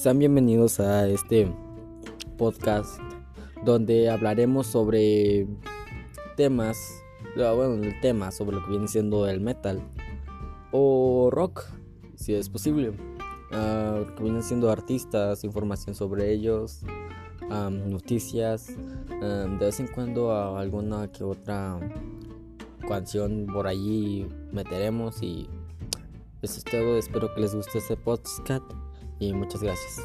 Sean bienvenidos a este podcast donde hablaremos sobre temas, ah, bueno, el tema sobre lo que viene siendo el metal o rock, si es posible. Uh, que vienen siendo artistas, información sobre ellos, noticias, de vez en cuando alguna que otra canción por allí meteremos y eso es todo. Espero que les guste este podcast y muchas gracias.